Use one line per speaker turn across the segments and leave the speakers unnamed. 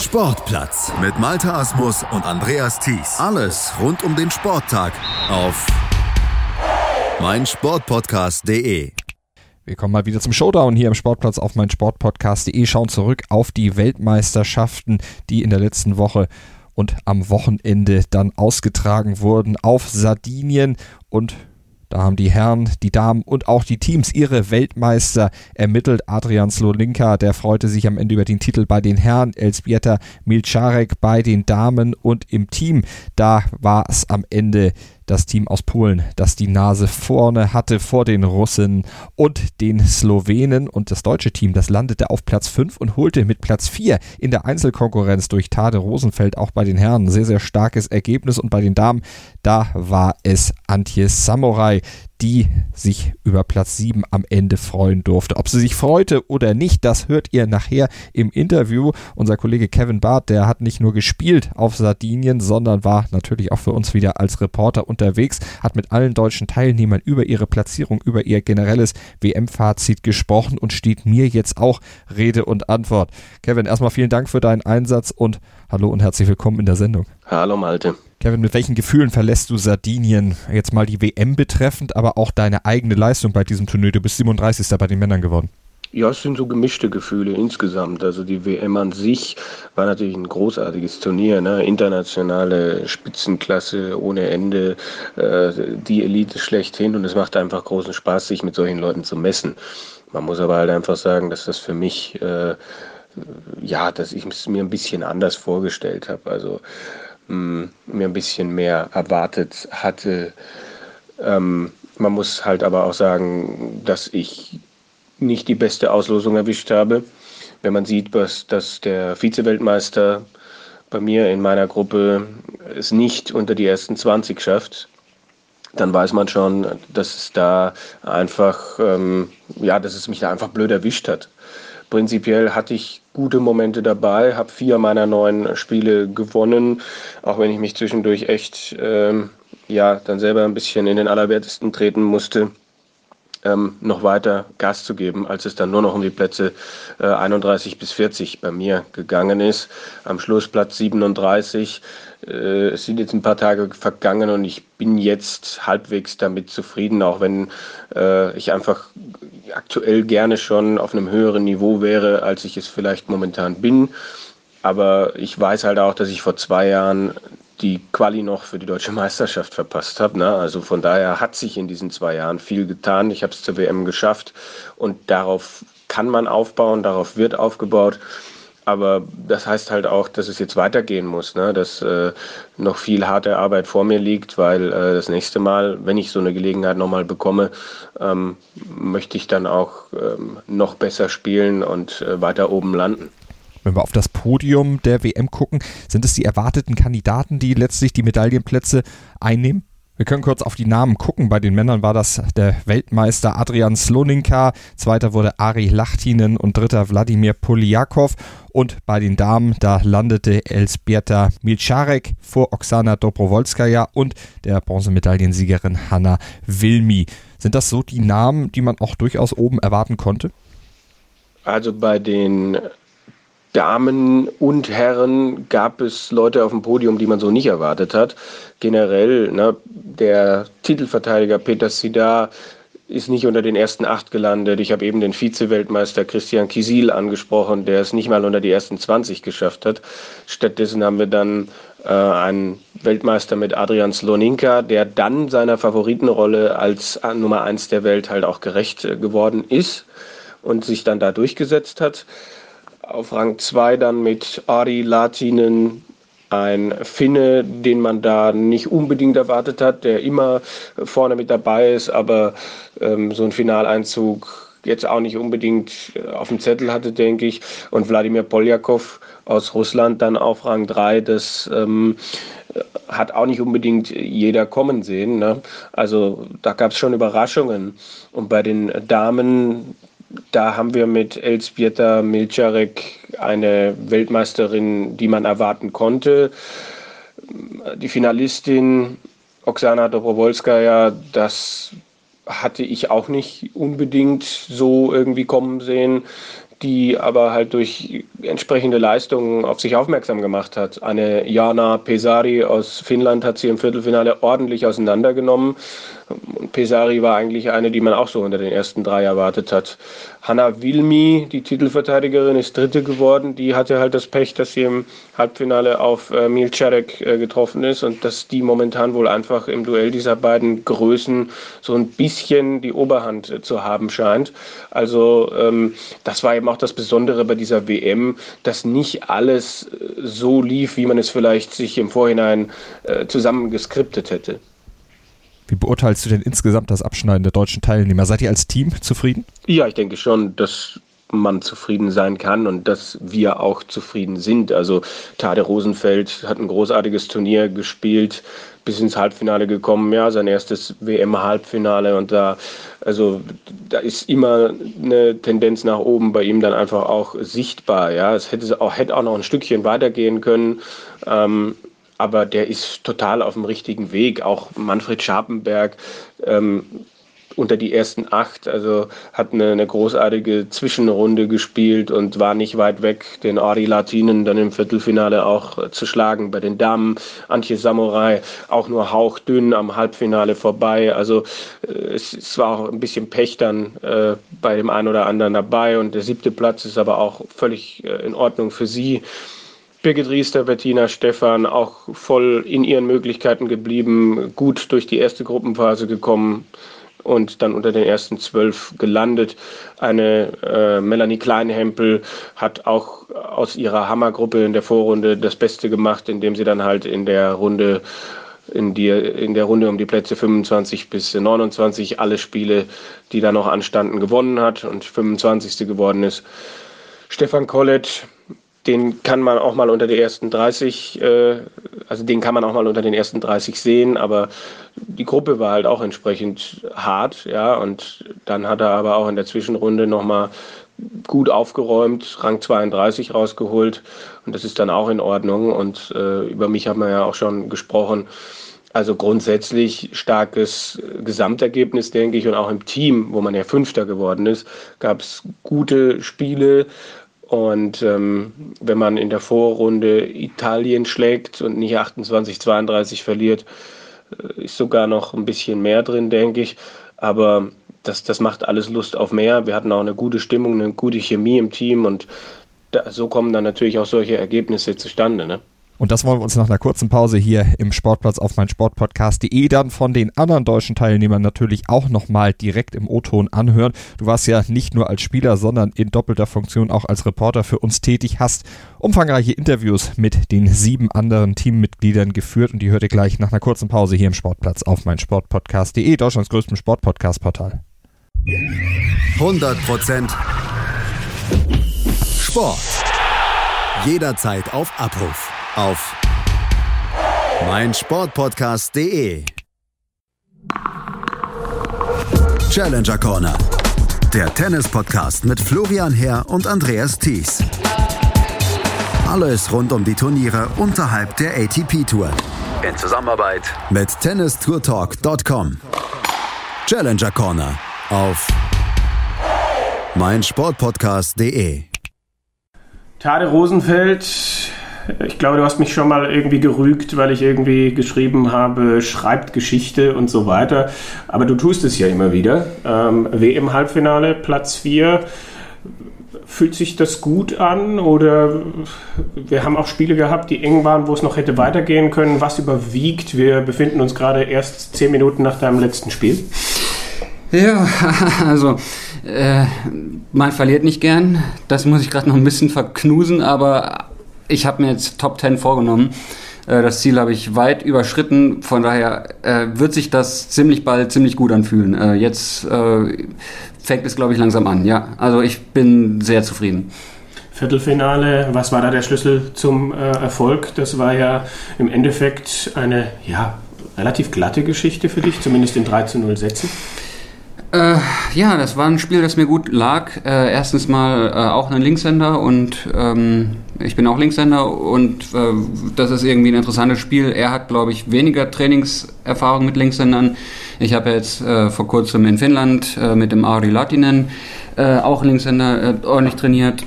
Sportplatz mit Malta Asmus und Andreas Thies. Alles rund um den Sporttag auf meinsportpodcast.de.
Wir kommen mal wieder zum Showdown hier im Sportplatz auf meinsportpodcast.de. Schauen zurück auf die Weltmeisterschaften, die in der letzten Woche und am Wochenende dann ausgetragen wurden auf Sardinien und da haben die Herren, die Damen und auch die Teams ihre Weltmeister ermittelt. Adrian Slolinka, der freute sich am Ende über den Titel bei den Herren, Elsbieta Milcharek bei den Damen und im Team. Da war es am Ende das Team aus Polen, das die Nase vorne hatte vor den Russen und den Slowenen. Und das deutsche Team, das landete auf Platz 5 und holte mit Platz 4 in der Einzelkonkurrenz durch Tade Rosenfeld auch bei den Herren sehr, sehr starkes Ergebnis. Und bei den Damen, da war es Antje Samurai, die sich über Platz 7 am Ende freuen durfte. Ob sie sich freute oder nicht, das hört ihr nachher im Interview. Unser Kollege Kevin Barth, der hat nicht nur gespielt auf Sardinien, sondern war natürlich auch für uns wieder als Reporter unterwegs, hat mit allen deutschen Teilnehmern über ihre Platzierung, über ihr generelles WM-Fazit gesprochen und steht mir jetzt auch Rede und Antwort. Kevin, erstmal vielen Dank für deinen Einsatz und hallo und herzlich willkommen in der Sendung.
Hallo Malte.
Kevin, mit welchen Gefühlen verlässt du Sardinien jetzt mal die WM betreffend, aber auch deine eigene Leistung bei diesem Turnier? Du bist 37. bei den Männern geworden.
Ja, es sind so gemischte Gefühle insgesamt. Also die WM an sich war natürlich ein großartiges Turnier, ne? internationale Spitzenklasse ohne Ende, äh, die Elite schlechthin und es macht einfach großen Spaß, sich mit solchen Leuten zu messen. Man muss aber halt einfach sagen, dass das für mich, äh, ja, dass ich es mir ein bisschen anders vorgestellt habe. Also mh, mir ein bisschen mehr erwartet hatte. Ähm, man muss halt aber auch sagen, dass ich nicht die beste Auslosung erwischt habe. Wenn man sieht, was, dass der Vize-Weltmeister bei mir in meiner Gruppe es nicht unter die ersten 20 schafft, dann weiß man schon, dass es da einfach, ähm, ja, dass es mich da einfach blöd erwischt hat. Prinzipiell hatte ich gute Momente dabei, habe vier meiner neun Spiele gewonnen, auch wenn ich mich zwischendurch echt ähm, ja dann selber ein bisschen in den Allerwertesten treten musste ähm, noch weiter Gas zu geben, als es dann nur noch um die Plätze äh, 31 bis 40 bei mir gegangen ist. Am Schluss Platz 37. Äh, es sind jetzt ein paar Tage vergangen und ich bin jetzt halbwegs damit zufrieden, auch wenn äh, ich einfach aktuell gerne schon auf einem höheren Niveau wäre, als ich es vielleicht momentan bin. Aber ich weiß halt auch, dass ich vor zwei Jahren die Quali noch für die deutsche Meisterschaft verpasst habe. Ne? Also von daher hat sich in diesen zwei Jahren viel getan. Ich habe es zur WM geschafft und darauf kann man aufbauen, darauf wird aufgebaut. Aber das heißt halt auch, dass es jetzt weitergehen muss, ne? dass äh, noch viel harte Arbeit vor mir liegt, weil äh, das nächste Mal, wenn ich so eine Gelegenheit nochmal bekomme, ähm, möchte ich dann auch ähm, noch besser spielen und äh, weiter oben landen.
Wenn wir auf das Podium der WM gucken, sind es die erwarteten Kandidaten, die letztlich die Medaillenplätze einnehmen? Wir können kurz auf die Namen gucken. Bei den Männern war das der Weltmeister Adrian Sloninka, zweiter wurde Ari Lachtinen und dritter Wladimir Poliakov. Und bei den Damen, da landete Elsbieta Milcharek vor Oksana Dobrowolskaja und der Bronzemedaillensiegerin Hanna Wilmi. Sind das so die Namen, die man auch durchaus oben erwarten konnte?
Also bei den Damen und Herren gab es Leute auf dem Podium, die man so nicht erwartet hat. Generell, ne, der Titelverteidiger Peter Sidar ist nicht unter den ersten acht gelandet. Ich habe eben den Vize-Weltmeister Christian Kisil angesprochen, der es nicht mal unter die ersten 20 geschafft hat. Stattdessen haben wir dann äh, einen Weltmeister mit Adrian Sloninka, der dann seiner Favoritenrolle als Nummer eins der Welt halt auch gerecht äh, geworden ist und sich dann da durchgesetzt hat. Auf Rang 2 dann mit Ari Latinen, ein Finne, den man da nicht unbedingt erwartet hat, der immer vorne mit dabei ist, aber ähm, so ein Finaleinzug jetzt auch nicht unbedingt äh, auf dem Zettel hatte, denke ich. Und Wladimir Poljakov aus Russland dann auf Rang 3, das ähm, hat auch nicht unbedingt jeder kommen sehen. Ne? Also da gab es schon Überraschungen. Und bei den Damen da haben wir mit Elzbieta Milcharek eine Weltmeisterin, die man erwarten konnte. Die Finalistin Oksana Dobrowolskaja, das hatte ich auch nicht unbedingt so irgendwie kommen sehen. die aber halt durch entsprechende Leistungen auf sich aufmerksam gemacht hat. Eine Jana Pesari aus Finnland hat sie im Viertelfinale ordentlich auseinandergenommen. Pesari war eigentlich eine, die man auch so unter den ersten drei erwartet hat. Hanna Wilmi, die Titelverteidigerin, ist Dritte geworden. Die hatte halt das Pech, dass sie im Halbfinale auf äh, Milcharek äh, getroffen ist und dass die momentan wohl einfach im Duell dieser beiden Größen so ein bisschen die Oberhand äh, zu haben scheint. Also ähm, das war eben auch das Besondere bei dieser WM, dass nicht alles äh, so lief, wie man es vielleicht sich im Vorhinein äh, zusammengeskriptet hätte.
Wie beurteilst du denn insgesamt das Abschneiden der deutschen Teilnehmer? Seid ihr als Team zufrieden?
Ja, ich denke schon, dass man zufrieden sein kann und dass wir auch zufrieden sind. Also Tade Rosenfeld hat ein großartiges Turnier gespielt, bis ins Halbfinale gekommen, ja, sein erstes WM-Halbfinale und da, also da ist immer eine Tendenz nach oben bei ihm dann einfach auch sichtbar, ja. Es hätte auch, hätte auch noch ein Stückchen weitergehen können. Ähm, aber der ist total auf dem richtigen Weg. Auch Manfred Scharpenberg ähm, unter die ersten acht, also hat eine, eine, großartige Zwischenrunde gespielt und war nicht weit weg, den Ari Latinen dann im Viertelfinale auch äh, zu schlagen. Bei den Damen Antje Samurai auch nur hauchdünn am Halbfinale vorbei. Also äh, es, es, war auch ein bisschen Pech dann äh, bei dem einen oder anderen dabei und der siebte Platz ist aber auch völlig äh, in Ordnung für sie. Birgit Riester, Bettina Stephan auch voll in ihren Möglichkeiten geblieben, gut durch die erste Gruppenphase gekommen und dann unter den ersten zwölf gelandet. Eine äh, Melanie Kleinhempel hat auch aus ihrer Hammergruppe in der Vorrunde das Beste gemacht, indem sie dann halt in der Runde in, die, in der Runde um die Plätze 25 bis 29 alle Spiele, die da noch anstanden, gewonnen hat und 25. geworden ist. Stefan Collett den kann man auch mal unter die ersten 30, äh, also den kann man auch mal unter den ersten 30 sehen, aber die Gruppe war halt auch entsprechend hart, ja, und dann hat er aber auch in der Zwischenrunde nochmal gut aufgeräumt, Rang 32 rausgeholt und das ist dann auch in Ordnung und äh, über mich haben wir ja auch schon gesprochen. Also grundsätzlich starkes Gesamtergebnis, denke ich, und auch im Team, wo man ja Fünfter geworden ist, gab es gute Spiele, und ähm, wenn man in der Vorrunde Italien schlägt und nicht 28, 32 verliert, äh, ist sogar noch ein bisschen mehr drin, denke ich. Aber das, das macht alles Lust auf mehr. Wir hatten auch eine gute Stimmung, eine gute Chemie im Team und da, so kommen dann natürlich auch solche Ergebnisse zustande. Ne?
Und das wollen wir uns nach einer kurzen Pause hier im Sportplatz auf mein Sportpodcast.de dann von den anderen deutschen Teilnehmern natürlich auch nochmal direkt im O-Ton anhören. Du warst ja nicht nur als Spieler, sondern in doppelter Funktion auch als Reporter für uns tätig, hast umfangreiche Interviews mit den sieben anderen Teammitgliedern geführt und die hört ihr gleich nach einer kurzen Pause hier im Sportplatz auf mein Sportpodcast.de, Deutschlands größtem Sportpodcast-Portal.
100% Sport. Jederzeit auf Abruf auf meinsportpodcast.de. Challenger Corner. Der Tennis-Podcast mit Florian Herr und Andreas Thies. Alles rund um die Turniere unterhalb der ATP-Tour. In Zusammenarbeit mit tennistourtalk.com. Challenger Corner auf meinsportpodcast.de.
Tade Rosenfeld ich glaube, du hast mich schon mal irgendwie gerügt, weil ich irgendwie geschrieben habe, schreibt Geschichte und so weiter. Aber du tust es ja immer wieder. Ähm, WM-Halbfinale, Platz 4. Fühlt sich das gut an oder wir haben auch Spiele gehabt, die eng waren, wo es noch hätte weitergehen können. Was überwiegt? Wir befinden uns gerade erst zehn Minuten nach deinem letzten Spiel.
Ja, also äh, man verliert nicht gern. Das muss ich gerade noch ein bisschen verknusen, aber ich habe mir jetzt Top 10 vorgenommen. Äh, das Ziel habe ich weit überschritten. Von daher äh, wird sich das ziemlich bald ziemlich gut anfühlen. Äh, jetzt fängt es, glaube ich, langsam an. Ja, also ich bin sehr zufrieden.
Viertelfinale, was war da der Schlüssel zum Erfolg? Das war ja im Endeffekt eine ja, relativ glatte Geschichte für dich, zumindest in 3 zu 0 Sätzen.
Äh, ja, das war ein Spiel, das mir gut lag. Äh, erstens mal äh, auch ein Linkshänder und ähm, ich bin auch Linkshänder und äh, das ist irgendwie ein interessantes Spiel. Er hat, glaube ich, weniger Trainingserfahrung mit Linkshändern. Ich habe jetzt äh, vor kurzem in Finnland äh, mit dem Ari Latinen, auch Linkshänder, ordentlich trainiert.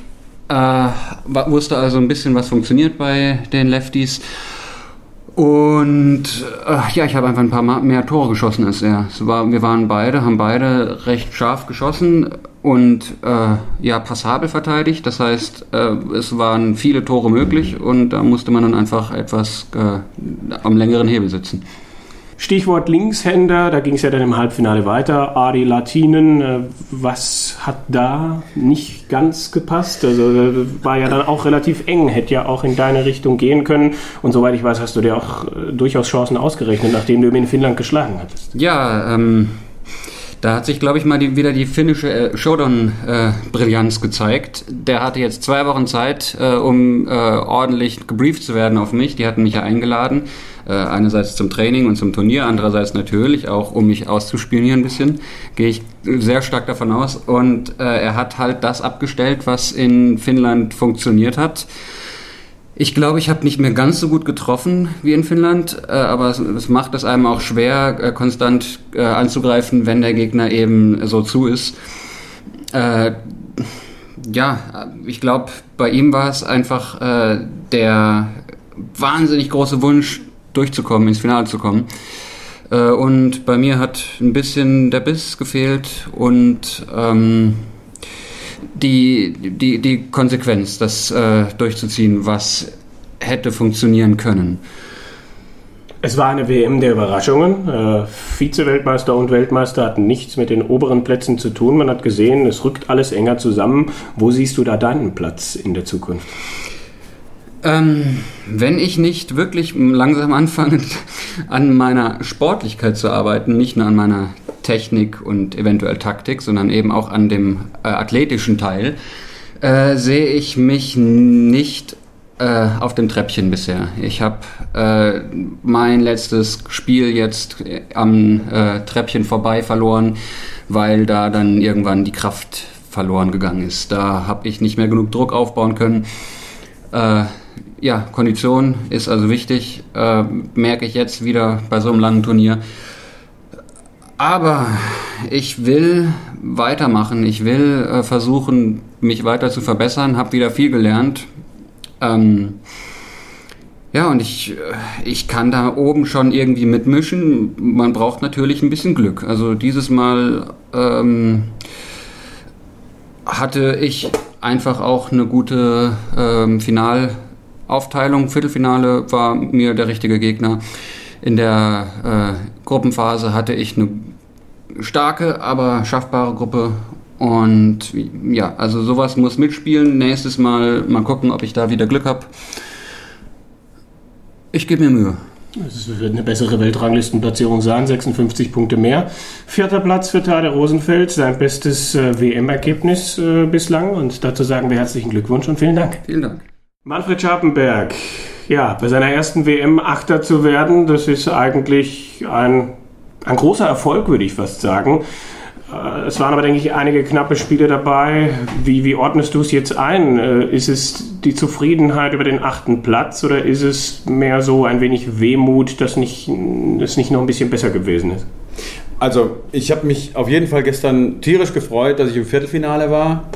Wusste also ein bisschen, was funktioniert bei den Lefties. Und äh, ja, ich habe einfach ein paar mehr Tore geschossen als er. War, wir waren beide, haben beide recht scharf geschossen und äh, ja, passabel verteidigt. Das heißt, äh, es waren viele Tore möglich und da musste man dann einfach etwas äh, am längeren Hebel sitzen.
Stichwort Linkshänder, da ging es ja dann im Halbfinale weiter. Adi Latinen, äh, was hat da nicht ganz gepasst? Also war ja dann auch relativ eng, hätte ja auch in deine Richtung gehen können. Und soweit ich weiß, hast du dir auch äh, durchaus Chancen ausgerechnet, nachdem du ihn in Finnland geschlagen hattest.
Ja, ähm, da hat sich, glaube ich, mal die, wieder die finnische äh, Showdown-Brillanz äh, gezeigt. Der hatte jetzt zwei Wochen Zeit, äh, um äh, ordentlich gebrieft zu werden auf mich. Die hatten mich ja eingeladen. Äh, einerseits zum Training und zum Turnier, andererseits natürlich auch, um mich auszuspionieren ein bisschen. Gehe ich sehr stark davon aus. Und äh, er hat halt das abgestellt, was in Finnland funktioniert hat. Ich glaube, ich habe nicht mehr ganz so gut getroffen wie in Finnland, äh, aber es, macht es einem auch schwer, äh, konstant anzugreifen, wenn der Gegner eben so zu ist. Ja, ich glaube, bei ihm war es einfach der wahnsinnig große Wunsch, durchzukommen, ins Finale zu kommen. Äh, und bei mir hat ein bisschen der Biss gefehlt und ähm, die, die, die Konsequenz, das äh, durchzuziehen, was hätte funktionieren können.
Es war eine WM der Überraschungen. Äh, Vize-Weltmeister und Weltmeister hatten nichts mit den oberen Plätzen zu tun. Man hat gesehen, es rückt alles enger zusammen. Wo siehst du da deinen Platz in der Zukunft?
Ähm, wenn ich nicht wirklich langsam anfange, an meiner Sportlichkeit zu arbeiten, nicht nur an meiner Technik und eventuell Taktik, sondern eben auch an dem äh, athletischen Teil, äh, sehe ich mich nicht äh, auf dem Treppchen bisher. Ich habe äh, mein letztes Spiel jetzt am äh, Treppchen vorbei verloren, weil da dann irgendwann die Kraft verloren gegangen ist. Da habe ich nicht mehr genug Druck aufbauen können. Ja, Kondition ist also wichtig, äh, merke ich jetzt wieder bei so einem langen Turnier. Aber ich will weitermachen, ich will äh, versuchen, mich weiter zu verbessern, habe wieder viel gelernt. Ähm, ja, und ich, äh, ich kann da oben schon irgendwie mitmischen. Man braucht natürlich ein bisschen Glück. Also dieses Mal ähm, hatte ich einfach auch eine gute ähm, Final- Aufteilung. Viertelfinale war mir der richtige Gegner. In der äh, Gruppenphase hatte ich eine starke, aber schaffbare Gruppe. Und ja, also sowas muss mitspielen. Nächstes Mal mal gucken, ob ich da wieder Glück habe. Ich gebe mir Mühe.
Es wird eine bessere Weltranglistenplatzierung sein, 56 Punkte mehr. Vierter Platz für Tade Rosenfeld, sein bestes äh, WM-Ergebnis äh, bislang. Und dazu sagen wir herzlichen Glückwunsch und vielen Dank.
Vielen Dank.
Manfred Scharpenberg, ja, bei seiner ersten WM Achter zu werden, das ist eigentlich ein, ein großer Erfolg, würde ich fast sagen. Äh, es waren aber, denke ich, einige knappe Spiele dabei. Wie, wie ordnest du es jetzt ein? Äh, ist es die Zufriedenheit über den achten Platz oder ist es mehr so ein wenig Wehmut, dass nicht, es nicht noch ein bisschen besser gewesen ist?
Also, ich habe mich auf jeden Fall gestern tierisch gefreut, dass ich im Viertelfinale war.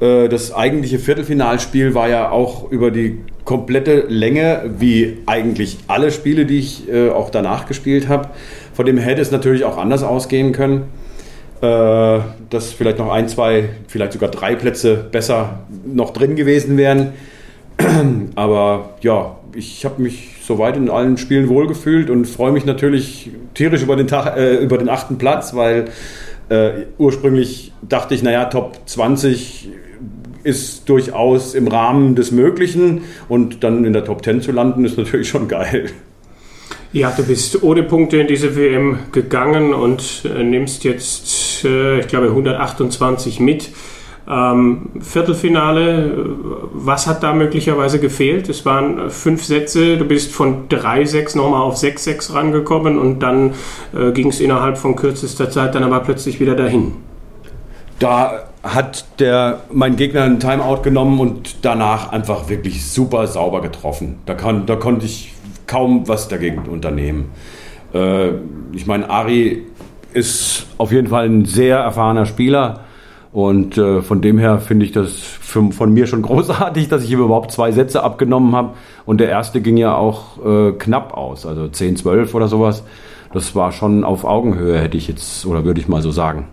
Äh, das eigentliche Viertelfinalspiel war ja auch über die komplette Länge, wie eigentlich alle Spiele, die ich äh, auch danach gespielt habe. Von dem hätte es natürlich auch anders ausgehen können. Äh, dass vielleicht noch ein, zwei, vielleicht sogar drei Plätze besser noch drin gewesen wären. Aber ja, ich habe mich soweit in allen Spielen wohlgefühlt und freue mich natürlich tierisch über den, Tag, äh, über den achten Platz, weil äh, ursprünglich dachte ich, naja, Top 20 ist durchaus im Rahmen des Möglichen und dann in der Top 10 zu landen, ist natürlich schon geil.
Ja, du bist ohne Punkte in diese WM gegangen und äh, nimmst jetzt, äh, ich glaube, 128 mit. Ähm, Viertelfinale, äh, was hat da möglicherweise gefehlt? Es waren fünf Sätze, du bist von 3-6 nochmal auf 6-6 rangekommen und dann äh, ging es innerhalb von kürzester Zeit dann aber plötzlich wieder dahin.
Da hat der, mein Gegner einen Timeout genommen und danach einfach wirklich super sauber getroffen. Da, kann, da konnte ich kaum was dagegen unternehmen. Äh, ich meine, Ari ist auf jeden Fall ein sehr erfahrener Spieler. Und äh, von dem her finde ich das für, von mir schon großartig, dass ich ihm überhaupt zwei Sätze abgenommen habe. Und der erste ging ja auch äh, knapp aus, also 10, 12 oder sowas. Das war schon auf Augenhöhe, hätte ich jetzt, oder würde ich mal so sagen.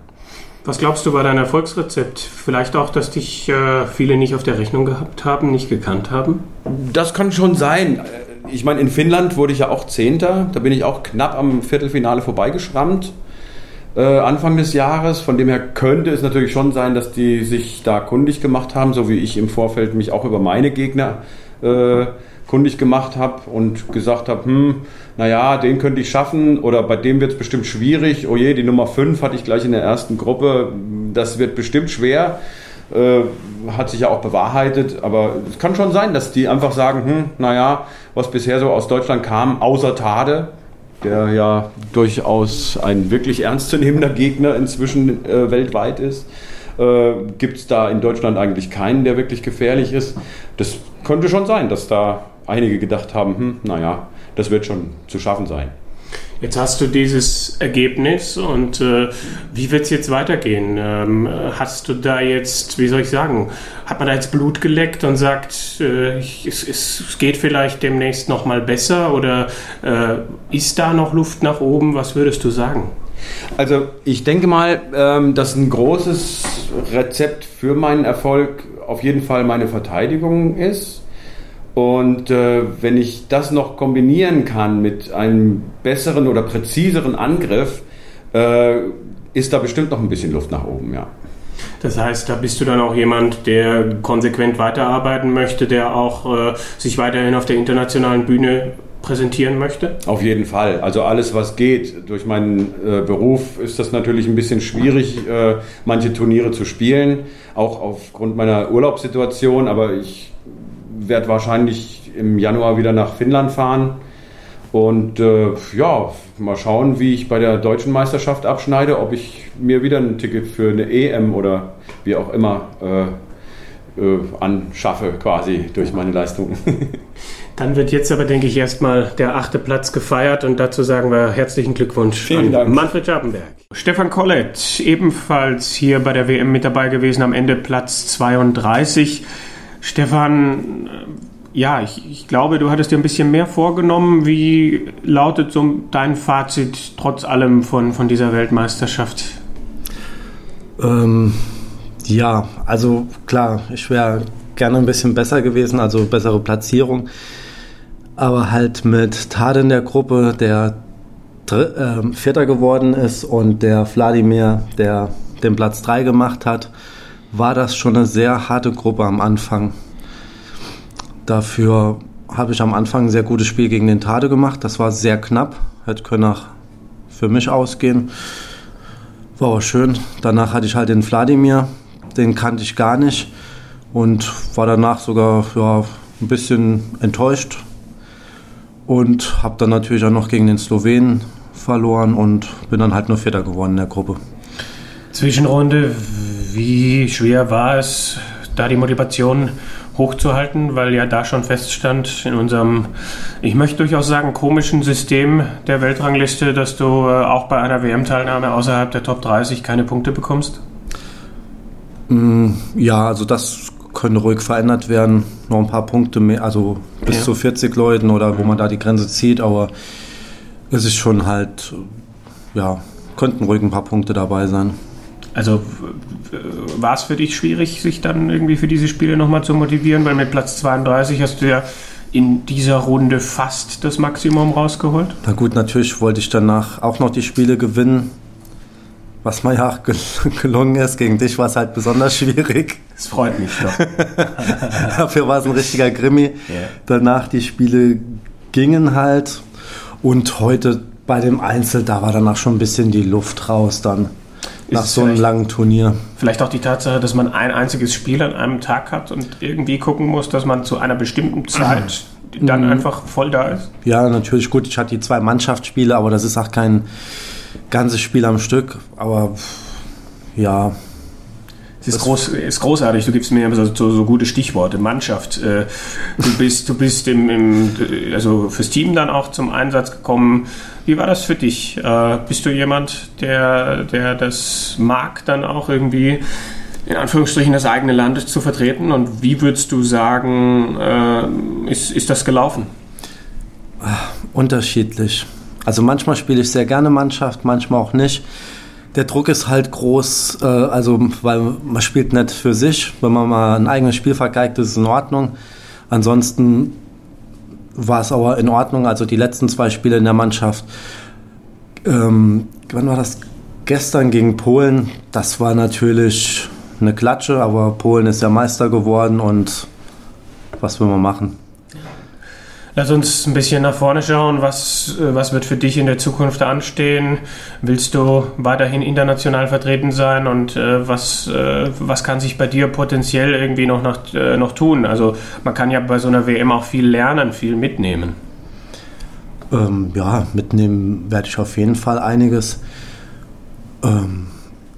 Was glaubst du bei deinem Erfolgsrezept? Vielleicht auch, dass dich äh, viele nicht auf der Rechnung gehabt haben, nicht gekannt haben?
Das kann schon sein. Ich meine, in Finnland wurde ich ja auch Zehnter. Da bin ich auch knapp am Viertelfinale vorbeigeschrammt. Äh, Anfang des Jahres. Von dem her könnte es natürlich schon sein, dass die sich da kundig gemacht haben, so wie ich im Vorfeld mich auch über meine Gegner äh, kundig gemacht habe und gesagt habe, hm, naja, den könnte ich schaffen oder bei dem wird es bestimmt schwierig. Oh je, die Nummer 5 hatte ich gleich in der ersten Gruppe. Das wird bestimmt schwer. Äh, hat sich ja auch bewahrheitet, aber es kann schon sein, dass die einfach sagen, hm, naja, was bisher so aus Deutschland kam, außer Tade, der ja durchaus ein wirklich ernstzunehmender Gegner inzwischen äh, weltweit ist, äh, gibt es da in Deutschland eigentlich keinen, der wirklich gefährlich ist. Das könnte schon sein, dass da einige gedacht haben, hm, naja, das wird schon zu schaffen sein.
Jetzt hast du dieses Ergebnis und äh, wie wird es jetzt weitergehen? Ähm, hast du da jetzt, wie soll ich sagen, hat man da jetzt Blut geleckt und sagt, äh, es, es, geht vielleicht demnächst noch mal besser oder äh, ist da noch Luft nach oben? Was würdest du sagen?
Also ich denke mal, ähm, dass ein großes Rezept für meinen Erfolg auf jeden Fall meine Verteidigung ist. Und äh, wenn ich das noch kombinieren kann mit einem besseren oder präziseren Angriff, äh, ist da bestimmt noch ein bisschen Luft nach oben, ja.
Das heißt, da bist du dann auch jemand, der konsequent weiterarbeiten möchte, der auch äh, sich weiterhin auf der internationalen Bühne präsentieren möchte?
Auf jeden Fall. Also alles, was geht. Durch meinen äh, Beruf ist das natürlich ein bisschen schwierig, äh, manche Turniere zu spielen, auch aufgrund meiner Urlaubssituation. Aber ich werde wahrscheinlich im Januar wieder nach Finnland fahren. Und äh, ja, mal schauen, wie ich bei der deutschen Meisterschaft abschneide, ob ich mir wieder ein Ticket für eine EM oder wie auch immer äh, äh, anschaffe, quasi durch meine Leistungen.
Dann wird jetzt aber, denke ich, erstmal der achte Platz gefeiert und dazu sagen wir herzlichen Glückwunsch
Vielen an Dank.
Manfred Scharpenberg. Stefan Collett, ebenfalls hier bei der WM mit dabei gewesen, am Ende Platz 32. Stefan, äh, ja, ich, ich, glaube, du hattest dir ein bisschen mehr vorgenommen. Wie lautet so dein Fazit trotz allem von, von dieser Weltmeisterschaft?
Ähm, ja, also klar, ich wäre gerne ein bisschen besser gewesen, also bessere Platzierung. Aber halt mit Tade in der Gruppe, der äh, Vierter geworden ist und der Wladimir, der den Platz 3 gemacht hat, war das schon eine sehr harte Gruppe am Anfang. Dafür habe ich am Anfang ein sehr gutes Spiel gegen den Tade gemacht. Das war sehr knapp, hätte können auch für mich ausgehen. War auch schön. Danach hatte ich halt den Wladimir, den kannte ich gar nicht und war danach sogar ja, ein bisschen enttäuscht und habe dann natürlich auch noch gegen den Slowenen verloren und bin dann halt nur Vierter geworden in der Gruppe.
Zwischenrunde, wie schwer war es, da die Motivation hochzuhalten, weil ja da schon feststand in unserem, ich möchte durchaus sagen, komischen System der Weltrangliste, dass du äh, auch bei einer WM-Teilnahme außerhalb der Top 30 keine Punkte bekommst?
Mm, ja, also das könnte ruhig verändert werden. Noch ein paar Punkte mehr, also bis ja. zu 40 Leuten oder wo man da die Grenze zieht, aber es ist schon halt, ja, könnten ruhig ein paar Punkte dabei sein.
Also war es für dich schwierig, sich dann irgendwie für diese Spiele nochmal zu motivieren? Weil mit Platz 32 hast du ja in dieser Runde fast das Maximum rausgeholt.
Na gut, natürlich wollte ich danach auch noch die Spiele gewinnen. Was mir ja auch gelungen ist. Gegen dich war es halt besonders schwierig.
Das freut mich doch.
Dafür war es ein richtiger Grimmi. Yeah. Danach die Spiele gingen halt. Und heute bei dem Einzel, da war danach schon ein bisschen die Luft raus dann nach so einem langen Turnier.
Vielleicht auch die Tatsache, dass man ein einziges Spiel an einem Tag hat und irgendwie gucken muss, dass man zu einer bestimmten Zeit dann mhm. einfach voll da ist?
Ja, natürlich gut. Ich hatte die zwei Mannschaftsspiele, aber das ist auch kein ganzes Spiel am Stück. Aber ja.
Das ist, groß, ist großartig. Du gibst mir so, so, so gute Stichworte. Mannschaft. Äh, du bist, du bist im, im, also fürs Team dann auch zum Einsatz gekommen. Wie war das für dich? Äh, bist du jemand, der, der das mag, dann auch irgendwie in Anführungsstrichen das eigene Land zu vertreten? Und wie würdest du sagen, äh, ist, ist das gelaufen?
Unterschiedlich. Also manchmal spiele ich sehr gerne Mannschaft, manchmal auch nicht. Der Druck ist halt groß, äh, also weil man spielt nicht für sich. Wenn man mal ein eigenes Spiel vergeigt, ist es in Ordnung. Ansonsten war es aber in Ordnung. Also die letzten zwei Spiele in der Mannschaft, ähm, wann war das? Gestern gegen Polen, das war natürlich eine Klatsche, aber Polen ist ja Meister geworden und was will man machen?
Lass uns ein bisschen nach vorne schauen. Was, äh, was wird für dich in der Zukunft anstehen? Willst du weiterhin international vertreten sein? Und äh, was, äh, was kann sich bei dir potenziell irgendwie noch, noch, äh, noch tun? Also man kann ja bei so einer WM auch viel lernen, viel mitnehmen.
Ähm, ja, mitnehmen werde ich auf jeden Fall einiges. Ähm,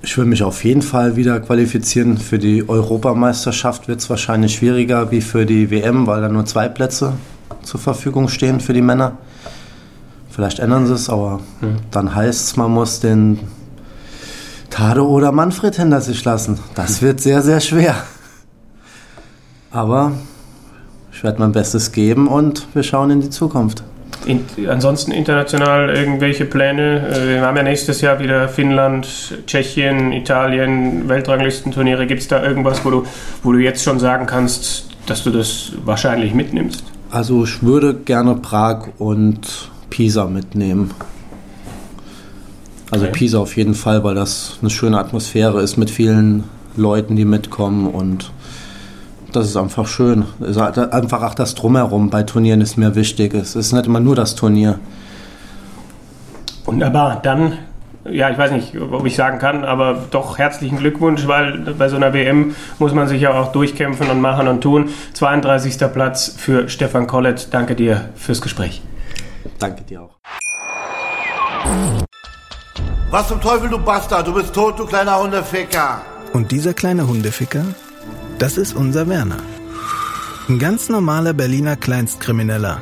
ich will mich auf jeden Fall wieder qualifizieren. Für die Europameisterschaft wird es wahrscheinlich schwieriger wie für die WM, weil da nur zwei Plätze zur Verfügung stehen für die Männer. Vielleicht ändern sie es, aber mhm. dann heißt es, man muss den Tade oder Manfred hinter sich lassen. Das wird sehr, sehr schwer. Aber ich werde mein Bestes geben und wir schauen in die Zukunft.
In, ansonsten international irgendwelche Pläne? Äh, wir haben ja nächstes Jahr wieder Finnland, Tschechien, Italien, Weltranglistenturniere. Gibt es da irgendwas, wo du, wo du jetzt schon sagen kannst, dass du das wahrscheinlich mitnimmst?
Also ich würde gerne Prag und Pisa mitnehmen. Also okay. Pisa auf jeden Fall, weil das eine schöne Atmosphäre ist mit vielen Leuten, die mitkommen und das ist einfach schön. Einfach auch das Drumherum bei Turnieren ist mir wichtig. Es ist nicht immer nur das Turnier.
Wunderbar, dann ja, ich weiß nicht, ob ich sagen kann, aber doch herzlichen Glückwunsch, weil bei so einer WM muss man sich ja auch durchkämpfen und machen und tun. 32. Platz für Stefan Kollett. Danke dir fürs Gespräch.
Danke dir auch.
Was zum Teufel, du Bastard? Du bist tot, du kleiner Hundeficker.
Und dieser kleine Hundeficker, das ist unser Werner. Ein ganz normaler Berliner Kleinstkrimineller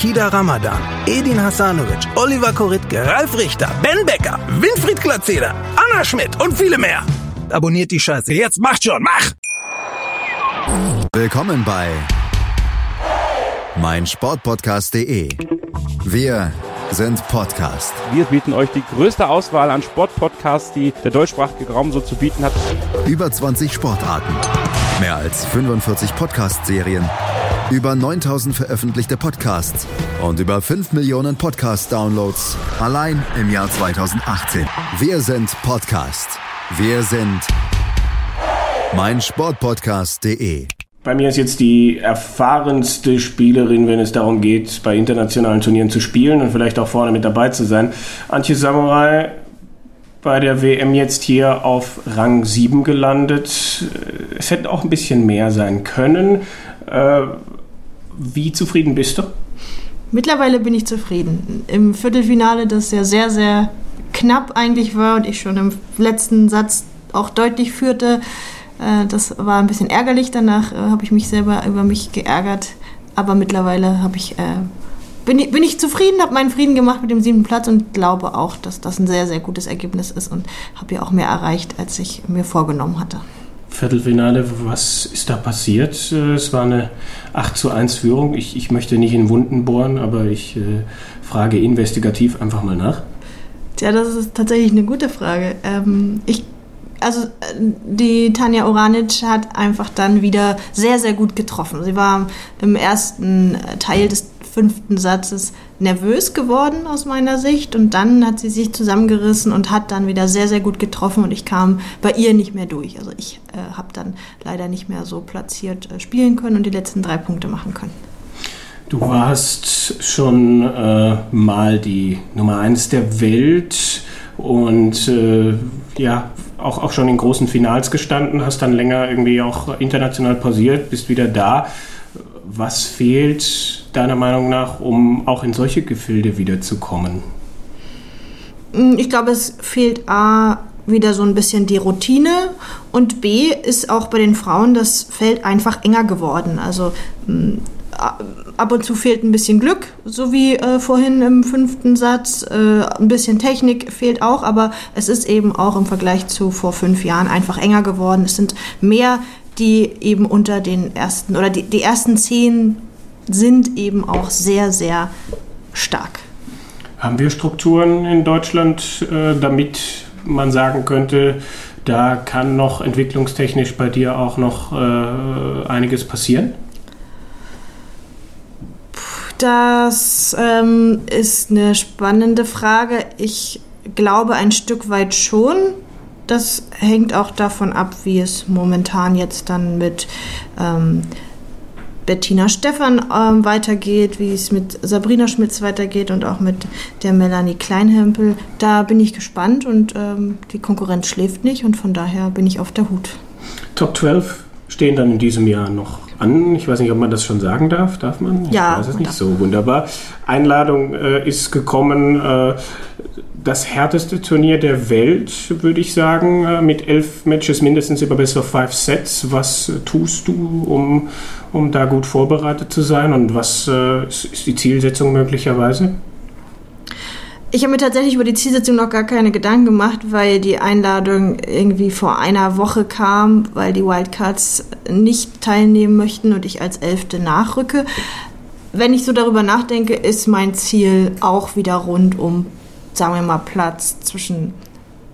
Kida Ramadan, Edin Hasanovic, Oliver Koritke, Ralf Richter, Ben Becker, Winfried Glatzeder, Anna Schmidt und viele mehr. Abonniert die Scheiße. Jetzt macht schon, mach!
Willkommen bei meinsportpodcast.de. Wir sind Podcast.
Wir bieten euch die größte Auswahl an Sportpodcasts, die der deutschsprachige Raum so zu bieten hat.
Über 20 Sportarten, mehr als 45 Podcast-Serien über 9000 veröffentlichte Podcasts und über 5 Millionen Podcast-Downloads allein im Jahr 2018. Wir sind Podcast. Wir sind meinsportpodcast.de.
Bei mir ist jetzt die erfahrenste Spielerin, wenn es darum geht, bei internationalen Turnieren zu spielen und vielleicht auch vorne mit dabei zu sein. Antje Samurai bei der WM jetzt hier auf Rang 7 gelandet. Es hätte auch ein bisschen mehr sein können. Wie zufrieden bist du?
Mittlerweile bin ich zufrieden. Im Viertelfinale, das ja sehr, sehr knapp eigentlich war und ich schon im letzten Satz auch deutlich führte, äh, das war ein bisschen ärgerlich. Danach äh, habe ich mich selber über mich geärgert. Aber mittlerweile habe ich, äh, bin, ich, bin ich zufrieden, habe meinen Frieden gemacht mit dem siebten Platz und glaube auch, dass das ein sehr, sehr gutes Ergebnis ist und habe ja auch mehr erreicht, als ich mir vorgenommen hatte.
Viertelfinale, was ist da passiert? Es war eine 8 zu 1 Führung. Ich, ich möchte nicht in Wunden bohren, aber ich äh, frage investigativ einfach mal nach.
Tja, das ist tatsächlich eine gute Frage. Ähm, ich, also die Tanja Oranic hat einfach dann wieder sehr, sehr gut getroffen. Sie war im ersten Teil des fünften Satzes nervös geworden aus meiner Sicht und dann hat sie sich zusammengerissen und hat dann wieder sehr, sehr gut getroffen und ich kam bei ihr nicht mehr durch. Also ich äh, habe dann leider nicht mehr so platziert äh, spielen können und die letzten drei Punkte machen können.
Du warst schon äh, mal die Nummer eins der Welt und äh, ja, auch, auch schon in großen Finals gestanden, hast dann länger irgendwie auch international pausiert, bist wieder da. Was fehlt deiner Meinung nach, um auch in solche Gefilde wiederzukommen?
Mm, ich glaube, es fehlt A wieder so ein bisschen die Routine und B ist auch bei den Frauen das Feld einfach enger geworden. Also mm, ab und zu fehlt ein bisschen Glück, so wie äh, vorhin im fünften Satz. Äh, ein bisschen Technik fehlt auch, aber es ist eben auch im Vergleich zu vor fünf Jahren einfach enger geworden. Es sind mehr, die eben unter den ersten oder die, die ersten zehn sind eben auch sehr, sehr stark.
Haben wir Strukturen in Deutschland, äh, damit man sagen könnte, da kann noch entwicklungstechnisch bei dir auch noch äh, einiges passieren?
Das ähm, ist eine spannende Frage. Ich glaube ein Stück weit schon. Das hängt auch davon ab, wie es momentan jetzt dann mit ähm, Bettina Stephan ähm, weitergeht, wie es mit Sabrina Schmitz weitergeht und auch mit der Melanie Kleinhempel. Da bin ich gespannt und ähm, die Konkurrenz schläft nicht und von daher bin ich auf der Hut.
Top 12 stehen dann in diesem Jahr noch an. Ich weiß nicht, ob man das schon sagen darf. Darf man? Ich
ja.
weiß es nicht. So wunderbar. Einladung äh, ist gekommen. Äh, das härteste Turnier der Welt, würde ich sagen, äh, mit elf Matches mindestens über Best of Five Sets. Was tust du, um, um da gut vorbereitet zu sein und was äh, ist die Zielsetzung möglicherweise?
Ich habe mir tatsächlich über die Zielsetzung noch gar keine Gedanken gemacht, weil die Einladung irgendwie vor einer Woche kam, weil die Wildcards nicht teilnehmen möchten und ich als Elfte nachrücke. Wenn ich so darüber nachdenke, ist mein Ziel auch wieder rund um, sagen wir mal, Platz zwischen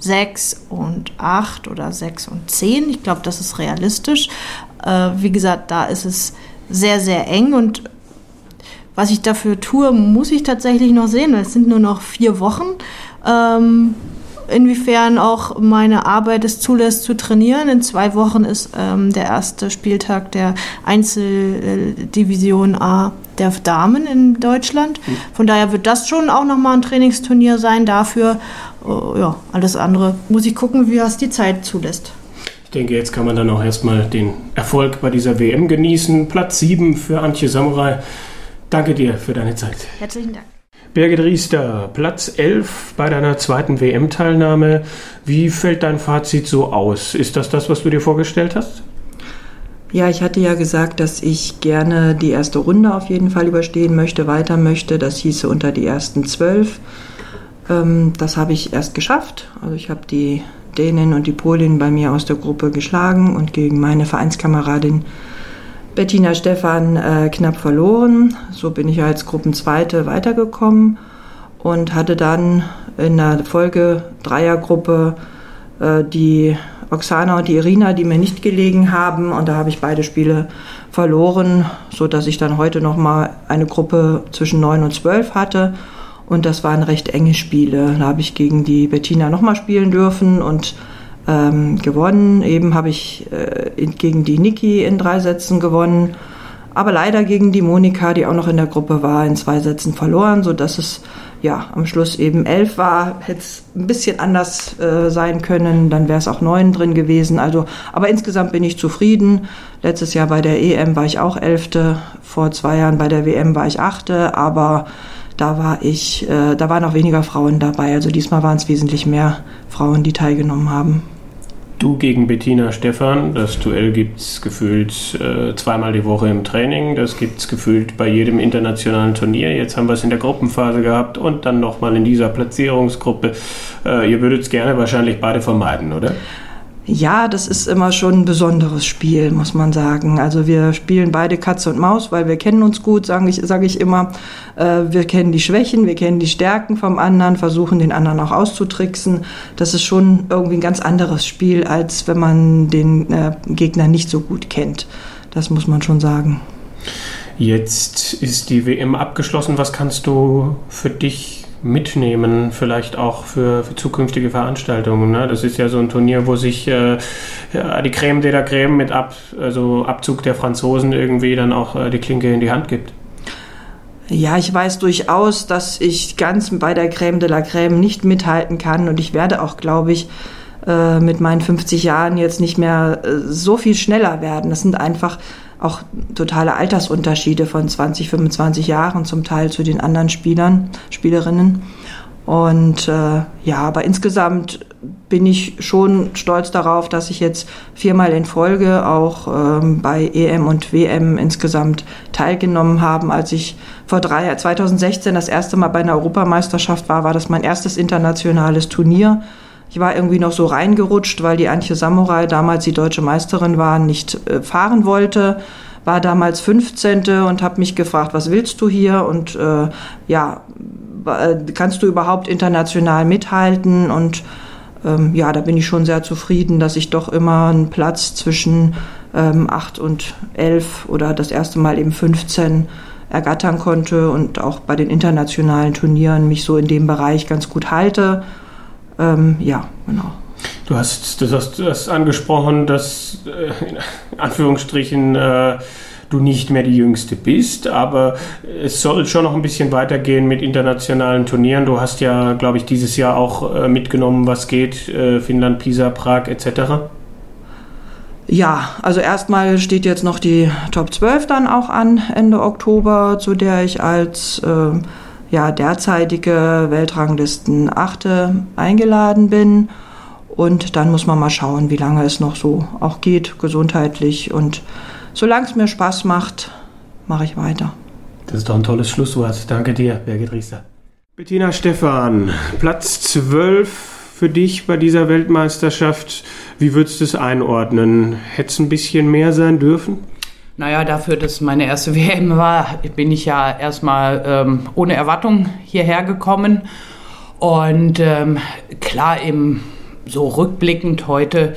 6 und 8 oder 6 und 10. Ich glaube, das ist realistisch. Äh, wie gesagt, da ist es sehr, sehr eng und was ich dafür tue, muss ich tatsächlich noch sehen. Es sind nur noch vier Wochen. Ähm, inwiefern auch meine Arbeit es zulässt zu trainieren. In zwei Wochen ist ähm, der erste Spieltag der Einzeldivision A der Damen in Deutschland. Von daher wird das schon auch nochmal ein Trainingsturnier sein dafür. Uh, ja, alles andere muss ich gucken, wie es die Zeit zulässt.
Ich denke, jetzt kann man dann auch erstmal den Erfolg bei dieser WM genießen. Platz 7 für Antje Samurai. Danke dir für deine Zeit.
Herzlichen Dank.
Birgit Riester, Platz 11 bei deiner zweiten WM-Teilnahme. Wie fällt dein Fazit so aus? Ist das das, was du dir vorgestellt hast?
Ja, ich hatte ja gesagt, dass ich gerne die erste Runde auf jeden Fall überstehen möchte, weiter möchte. Das hieße unter die ersten zwölf. Ähm, das habe ich erst geschafft. Also ich habe die Dänen und die Polin bei mir aus der Gruppe geschlagen und gegen meine Vereinskameradin Bettina Stephan äh, knapp verloren. So bin ich als Gruppenzweite weitergekommen und hatte dann in der Folge Dreiergruppe äh, die Oksana und die Irina, die mir nicht gelegen haben. Und da habe ich beide Spiele verloren, so dass ich dann heute noch mal eine Gruppe zwischen 9 und 12 hatte. Und das waren recht enge Spiele. Da habe ich gegen die Bettina noch mal spielen dürfen und ähm, gewonnen. Eben habe ich äh, gegen die Niki in drei Sätzen gewonnen, aber leider gegen die Monika, die auch noch in der Gruppe war, in zwei Sätzen verloren, so dass es ja am Schluss eben elf war. Hätte es ein bisschen anders äh, sein können, dann wäre es auch neun drin gewesen. Also, aber insgesamt bin ich zufrieden. Letztes Jahr bei der EM war ich auch elfte, vor zwei Jahren bei der WM war ich achte, aber da war ich, äh, da waren auch weniger Frauen dabei. Also diesmal waren es wesentlich mehr Frauen, die teilgenommen haben.
Du gegen Bettina Stephan, das Duell gibt es gefühlt äh, zweimal die Woche im Training, das gibt es gefühlt bei jedem internationalen Turnier. Jetzt haben wir es in der Gruppenphase gehabt und dann nochmal in dieser Platzierungsgruppe. Äh, ihr würdet es gerne wahrscheinlich beide vermeiden, oder?
Ja, das ist immer schon ein besonderes Spiel, muss man sagen. Also wir spielen beide Katze und Maus, weil wir kennen uns gut, sage ich, sag ich immer. Äh, wir kennen die Schwächen, wir kennen die Stärken vom anderen, versuchen den anderen auch auszutricksen. Das ist schon irgendwie ein ganz anderes Spiel, als wenn man den äh, Gegner nicht so gut kennt. Das muss man schon sagen.
Jetzt ist die WM abgeschlossen. Was kannst du für dich mitnehmen, vielleicht auch für, für zukünftige Veranstaltungen. Ne? Das ist ja so ein Turnier, wo sich äh, die Creme de la Creme mit Ab, also Abzug der Franzosen irgendwie dann auch äh, die Klinke in die Hand gibt.
Ja, ich weiß durchaus, dass ich ganz bei der Creme de la Creme nicht mithalten kann und ich werde auch, glaube ich, äh, mit meinen 50 Jahren jetzt nicht mehr äh, so viel schneller werden. Das sind einfach auch totale Altersunterschiede von 20, 25 Jahren zum Teil zu den anderen Spielern, Spielerinnen. Und äh, ja, aber insgesamt bin ich schon stolz darauf, dass ich jetzt viermal in Folge auch ähm, bei EM und WM insgesamt teilgenommen habe. Als ich vor drei, 2016 das erste Mal bei einer Europameisterschaft war, war das mein erstes internationales Turnier. Ich war irgendwie noch so reingerutscht, weil die Antje Samurai, damals die deutsche Meisterin war, nicht äh, fahren wollte. War damals 15. und habe mich gefragt, was willst du hier? Und äh, ja, äh, kannst du überhaupt international mithalten? Und ähm, ja, da bin ich schon sehr zufrieden, dass ich doch immer einen Platz zwischen ähm, 8 und 11 oder das erste Mal eben 15 ergattern konnte und auch bei den internationalen Turnieren mich so in dem Bereich ganz gut halte. Ähm, ja, genau.
Du hast, du hast, du hast angesprochen, dass äh, in Anführungsstrichen äh, du nicht mehr die Jüngste bist, aber es soll schon noch ein bisschen weitergehen mit internationalen Turnieren. Du hast ja, glaube ich, dieses Jahr auch äh, mitgenommen, was geht, äh, Finnland, Pisa, Prag etc.
Ja, also erstmal steht jetzt noch die Top 12 dann auch an Ende Oktober, zu der ich als äh, ja, derzeitige Weltranglisten achte eingeladen bin. Und dann muss man mal schauen, wie lange es noch so auch geht, gesundheitlich. Und solange es mir Spaß macht, mache ich weiter.
Das ist doch ein tolles Schlusswort. Danke dir, Birgit Riester. Bettina Stephan, Platz 12 für dich bei dieser Weltmeisterschaft. Wie würdest du es einordnen? Hätte es ein bisschen mehr sein dürfen?
Naja, dafür, dass meine erste WM war, bin ich ja erstmal ähm, ohne Erwartung hierher gekommen. Und ähm, klar, im, so rückblickend heute,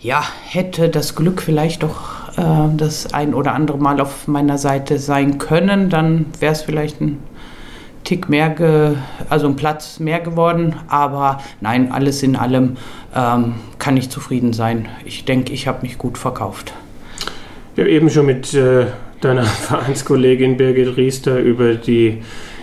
ja, hätte das Glück vielleicht doch äh, das ein oder andere Mal auf meiner Seite sein können, dann wäre es vielleicht ein Tick mehr, ge, also ein Platz mehr geworden. Aber nein, alles in allem ähm, kann ich zufrieden sein. Ich denke, ich habe mich gut verkauft.
Wir haben eben schon mit äh, deiner Vereinskollegin Birgit Riester über die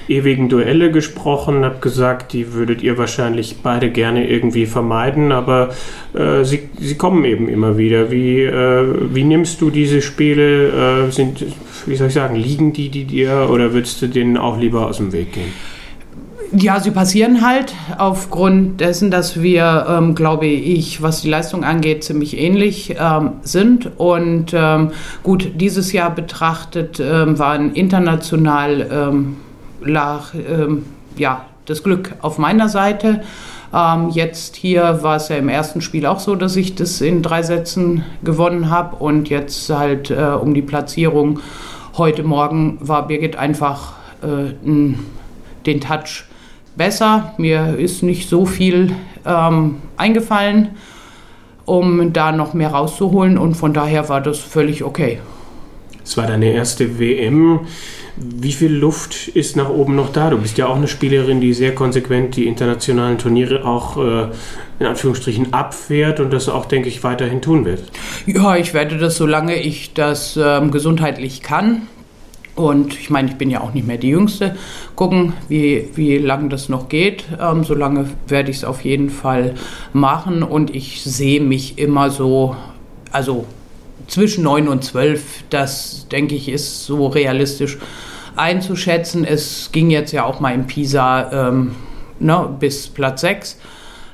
ewigen Duelle gesprochen, habe gesagt, die würdet ihr wahrscheinlich beide gerne irgendwie vermeiden, aber äh, sie, sie kommen eben immer wieder. Wie, äh, wie nimmst du diese Spiele? Äh, sind, wie soll ich sagen, liegen die, die dir oder würdest du denen auch lieber aus dem Weg gehen?
Ja, sie passieren halt aufgrund dessen, dass wir, ähm, glaube ich, was die Leistung angeht, ziemlich ähnlich ähm, sind. Und ähm, gut, dieses Jahr betrachtet ähm, waren international ähm, lag, ähm, ja, das Glück auf meiner Seite. jetzt hier war es ja im ersten Spiel auch so, dass ich das in drei Sätzen gewonnen habe. Und jetzt halt äh, um die Platzierung heute Morgen war Birgit einfach äh, den Touch besser. Mir ist nicht so viel ähm, eingefallen, um da noch mehr rauszuholen und von daher war das völlig okay.
Es war deine erste WM. Wie viel Luft ist nach oben noch da? Du bist ja auch eine Spielerin, die sehr konsequent die internationalen Turniere auch äh, in Anführungsstrichen abfährt und das auch, denke ich, weiterhin tun wird.
Ja, ich werde das, solange ich das ähm, gesundheitlich kann, und ich meine, ich bin ja auch nicht mehr die Jüngste. Gucken, wie, wie lange das noch geht. Ähm, solange werde ich es auf jeden Fall machen. Und ich sehe mich immer so, also zwischen 9 und 12, das denke ich ist so realistisch einzuschätzen. Es ging jetzt ja auch mal in Pisa ähm, ne, bis Platz 6.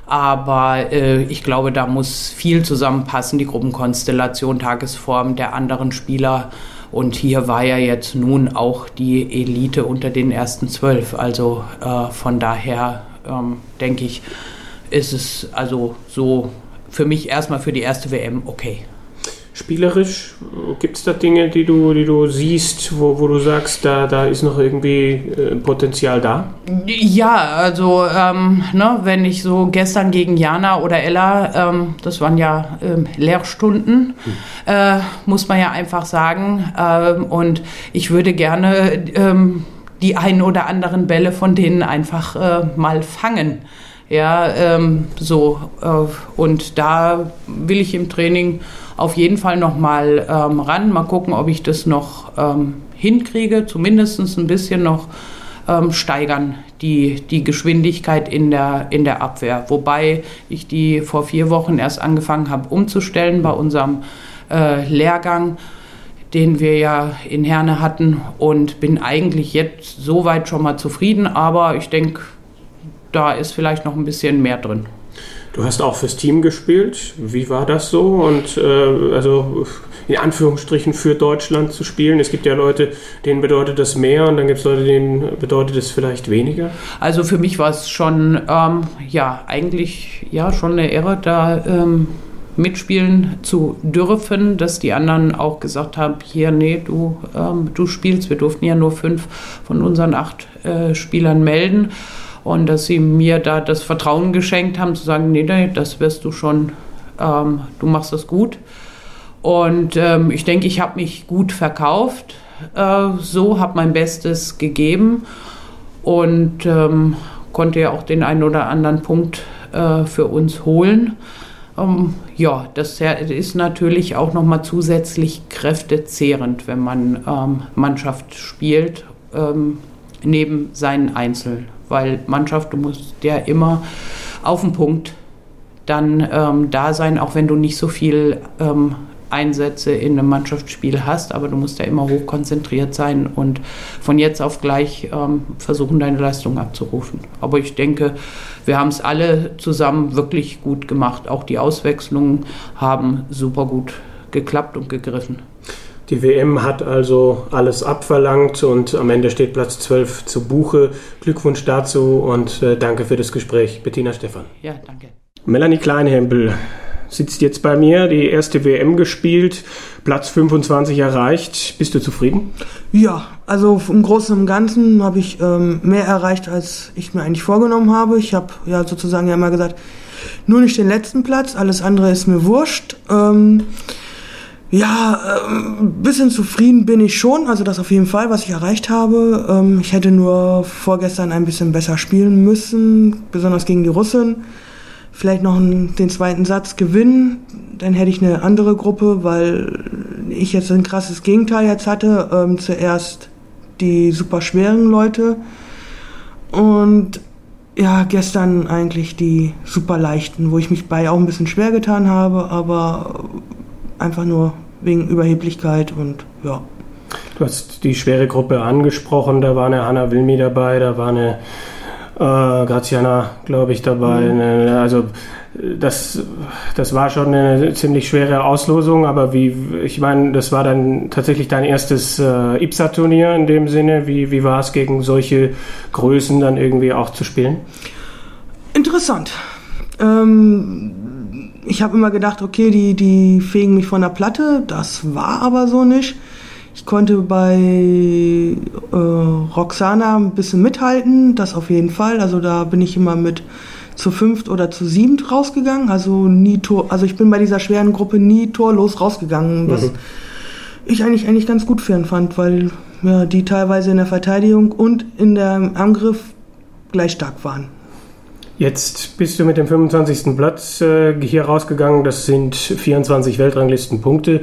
Aber äh, ich glaube, da muss viel zusammenpassen, die Gruppenkonstellation, Tagesform der anderen Spieler und hier war ja jetzt nun auch die Elite unter den ersten zwölf. Also äh, von daher ähm, denke ich, ist es also so für mich erstmal für die erste WM okay.
Spielerisch, gibt es da Dinge, die du, die du siehst, wo, wo du sagst, da, da ist noch irgendwie äh, Potenzial da?
Ja, also ähm, ne, wenn ich so gestern gegen Jana oder Ella, ähm, das waren ja ähm, Lehrstunden, hm. äh, muss man ja einfach sagen. Ähm, und ich würde gerne ähm, die ein oder anderen Bälle von denen einfach äh, mal fangen. Ja, ähm, so. Äh, und da will ich im Training auf jeden Fall noch mal ähm, ran. Mal gucken, ob ich das noch ähm, hinkriege, zumindest ein bisschen noch ähm, steigern, die, die Geschwindigkeit in der, in der Abwehr. Wobei ich die vor vier Wochen erst angefangen habe umzustellen bei unserem äh, Lehrgang den wir ja in Herne hatten und bin eigentlich jetzt soweit schon mal zufrieden, aber ich denke, da ist vielleicht noch ein bisschen mehr drin.
Du hast auch fürs Team gespielt. Wie war das so? Und äh, also in Anführungsstrichen für Deutschland zu spielen. Es gibt ja Leute, denen bedeutet das mehr und dann gibt es Leute, denen bedeutet es vielleicht weniger.
Also für mich war es schon, ähm, ja, eigentlich ja schon eine Ehre, da ähm, mitspielen zu dürfen, dass die anderen auch gesagt haben, hier, nee, du, ähm, du spielst. Wir durften ja nur fünf von unseren acht äh, Spielern melden und dass sie mir da das Vertrauen geschenkt haben, zu sagen, nee, nee das wirst du schon, ähm, du machst das gut. Und ähm, ich denke, ich habe mich gut verkauft, äh, so habe mein Bestes gegeben und ähm, konnte ja auch den einen oder anderen Punkt äh, für uns holen. Ähm, ja, das ist natürlich auch nochmal zusätzlich kräftezehrend, wenn man ähm, Mannschaft spielt, ähm, neben seinen Einzelnen weil Mannschaft, du musst ja immer auf den Punkt dann ähm, da sein, auch wenn du nicht so viel ähm, Einsätze in einem Mannschaftsspiel hast, aber du musst ja immer hoch konzentriert sein und von jetzt auf gleich ähm, versuchen, deine Leistung abzurufen. Aber ich denke, wir haben es alle zusammen wirklich gut gemacht. Auch die Auswechslungen haben super gut geklappt und gegriffen.
Die WM hat also alles abverlangt und am Ende steht Platz 12 zu Buche. Glückwunsch dazu und äh, danke für das Gespräch. Bettina Stefan.
Ja, danke.
Melanie Kleinhempel sitzt jetzt bei mir, die erste WM gespielt, Platz 25 erreicht. Bist du zufrieden?
Ja, also im Großen und Ganzen habe ich ähm, mehr erreicht, als ich mir eigentlich vorgenommen habe. Ich habe ja sozusagen ja immer gesagt, nur nicht den letzten Platz, alles andere ist mir wurscht. Ähm, ja, ein ähm, bisschen zufrieden bin ich schon. Also das auf jeden Fall, was ich erreicht habe. Ähm, ich hätte nur vorgestern ein bisschen besser spielen müssen, besonders gegen die Russen. Vielleicht noch den zweiten Satz gewinnen, dann hätte ich eine andere Gruppe, weil ich jetzt ein krasses Gegenteil jetzt hatte. Ähm, zuerst die super schweren Leute und ja, gestern eigentlich die super leichten, wo ich mich bei auch ein bisschen schwer getan habe, aber einfach nur wegen Überheblichkeit und ja.
Du hast die schwere Gruppe angesprochen, da war eine Hanna Wilmi dabei, da war eine äh, Graziana, glaube ich, dabei. Mhm. Also das, das war schon eine ziemlich schwere Auslosung, aber wie, ich meine, das war dann tatsächlich dein erstes äh, IPSA-Turnier in dem Sinne. Wie, wie war es, gegen solche Größen dann irgendwie auch zu spielen?
Interessant. Ähm, ich habe immer gedacht, okay, die, die fegen mich von der Platte. Das war aber so nicht. Ich konnte bei äh, Roxana ein bisschen mithalten, das auf jeden Fall. Also da bin ich immer mit zu fünft oder zu siebend rausgegangen. Also nie Tor, also ich bin bei dieser schweren Gruppe nie torlos rausgegangen, was mhm. ich eigentlich eigentlich ganz gut für ihn fand, weil ja, die teilweise in der Verteidigung und in der Angriff gleich stark waren.
Jetzt bist du mit dem 25. Platz äh, hier rausgegangen. Das sind 24 Weltranglistenpunkte.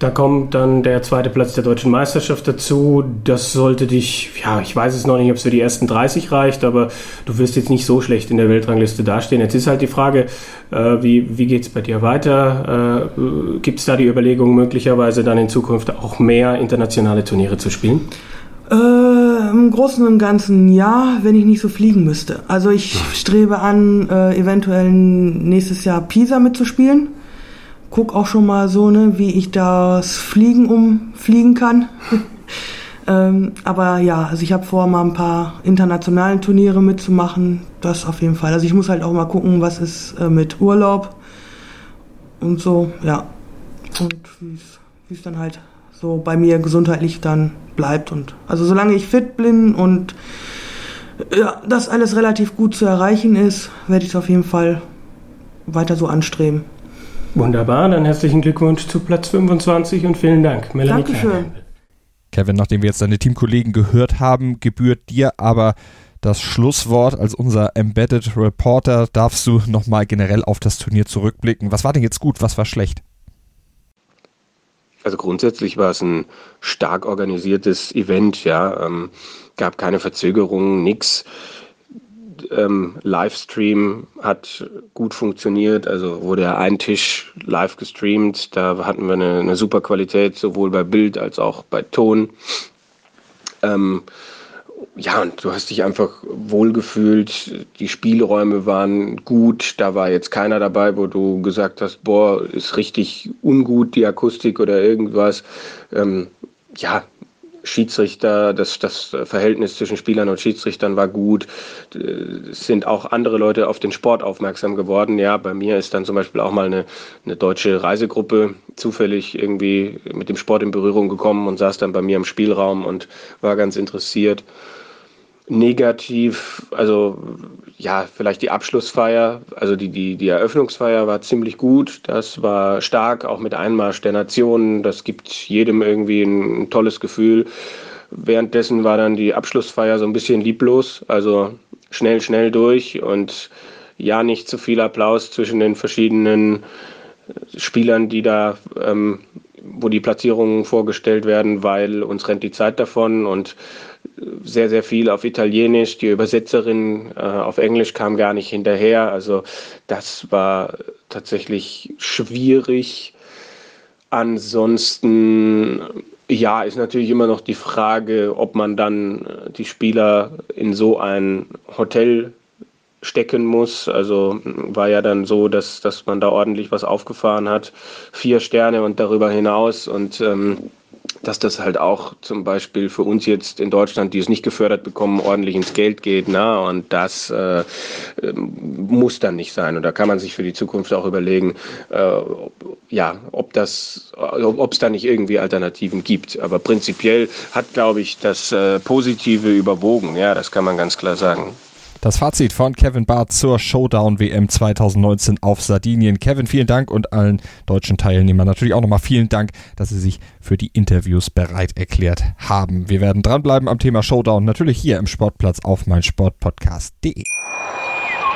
Da kommt dann der zweite Platz der deutschen Meisterschaft dazu. Das sollte dich, ja, ich weiß es noch nicht, ob es für die ersten 30 reicht, aber du wirst jetzt nicht so schlecht in der Weltrangliste dastehen. Jetzt ist halt die Frage, äh, wie, wie geht es bei dir weiter? Äh, Gibt es da die Überlegung, möglicherweise dann in Zukunft auch mehr internationale Turniere zu spielen?
Äh, Im Großen und Ganzen ja, wenn ich nicht so fliegen müsste. Also ich strebe an, äh, eventuell nächstes Jahr Pisa mitzuspielen. Guck auch schon mal so, ne, wie ich das Fliegen umfliegen kann. ähm, aber ja, also ich habe vor, mal ein paar internationalen Turniere mitzumachen. Das auf jeden Fall. Also ich muss halt auch mal gucken, was ist äh, mit Urlaub und so, ja. und wie es dann halt so bei mir gesundheitlich dann bleibt. Und also solange ich fit bin und ja, das alles relativ gut zu erreichen ist, werde ich es auf jeden Fall weiter so anstreben.
Wunderbar, dann herzlichen Glückwunsch zu Platz 25 und vielen Dank.
Melanie Dankeschön.
Kevin, nachdem wir jetzt deine Teamkollegen gehört haben, gebührt dir aber das Schlusswort. Als unser Embedded Reporter darfst du nochmal generell auf das Turnier zurückblicken. Was war denn jetzt gut, was war schlecht?
Also grundsätzlich war es ein stark organisiertes Event, ja. Ähm, gab keine Verzögerungen, nix. Ähm, Livestream hat gut funktioniert, also wurde ja ein Tisch live gestreamt. Da hatten wir eine, eine super Qualität, sowohl bei Bild als auch bei Ton. Ähm, ja, und du hast dich einfach wohlgefühlt. Die Spielräume waren gut. Da war jetzt keiner dabei, wo du gesagt hast, boah, ist richtig ungut die Akustik oder irgendwas. Ähm, ja, Schiedsrichter, das, das Verhältnis zwischen Spielern und Schiedsrichtern war gut. Es sind auch andere Leute auf den Sport aufmerksam geworden. Ja, bei mir ist dann zum Beispiel auch mal eine, eine deutsche Reisegruppe zufällig irgendwie mit dem Sport in Berührung gekommen und saß dann bei mir im Spielraum und war ganz interessiert negativ, also ja, vielleicht die Abschlussfeier, also die, die, die Eröffnungsfeier war ziemlich gut. Das war stark, auch mit Einmarsch der Nationen. Das gibt jedem irgendwie ein, ein tolles Gefühl. Währenddessen war dann die Abschlussfeier so ein bisschen lieblos, also schnell, schnell durch und ja, nicht zu viel Applaus zwischen den verschiedenen Spielern, die da, ähm, wo die Platzierungen vorgestellt werden, weil uns rennt die Zeit davon und sehr, sehr viel auf Italienisch. Die Übersetzerin äh, auf Englisch kam gar nicht hinterher. Also das war tatsächlich schwierig. Ansonsten, ja, ist natürlich immer noch die Frage, ob man dann die Spieler in so ein Hotel stecken muss. Also war ja dann so, dass, dass man da ordentlich was aufgefahren hat. Vier Sterne und darüber hinaus. Und ähm, dass das halt auch zum Beispiel für uns jetzt in Deutschland, die es nicht gefördert bekommen, ordentlich ins Geld geht. Na? Und das äh, muss dann nicht sein. Und da kann man sich für die Zukunft auch überlegen, äh, ja, ob das, ob es da nicht irgendwie Alternativen gibt. Aber prinzipiell hat, glaube ich, das äh, Positive überwogen. Ja, das kann man ganz klar sagen.
Das Fazit von Kevin Barth zur Showdown WM 2019 auf Sardinien. Kevin, vielen Dank und allen deutschen Teilnehmern natürlich auch nochmal vielen Dank, dass sie sich für die Interviews bereit erklärt haben. Wir werden dranbleiben am Thema Showdown, natürlich hier im Sportplatz auf meinsportpodcast.de.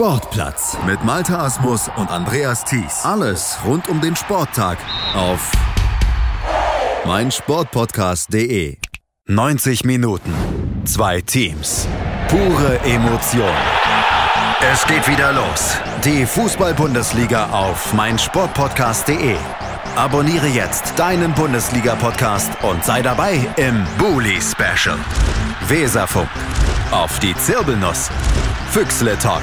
Sportplatz mit Malta Asmus und Andreas Thies. Alles rund um den Sporttag auf meinsportpodcast.de. 90 Minuten, zwei Teams, pure Emotion. Es geht wieder los. Die Fußball-Bundesliga auf meinsportpodcast.de. Abonniere jetzt deinen Bundesliga-Podcast und sei dabei im Bully Special. Weserfunk. Auf die Zirbelnuss. Füchsle Talk.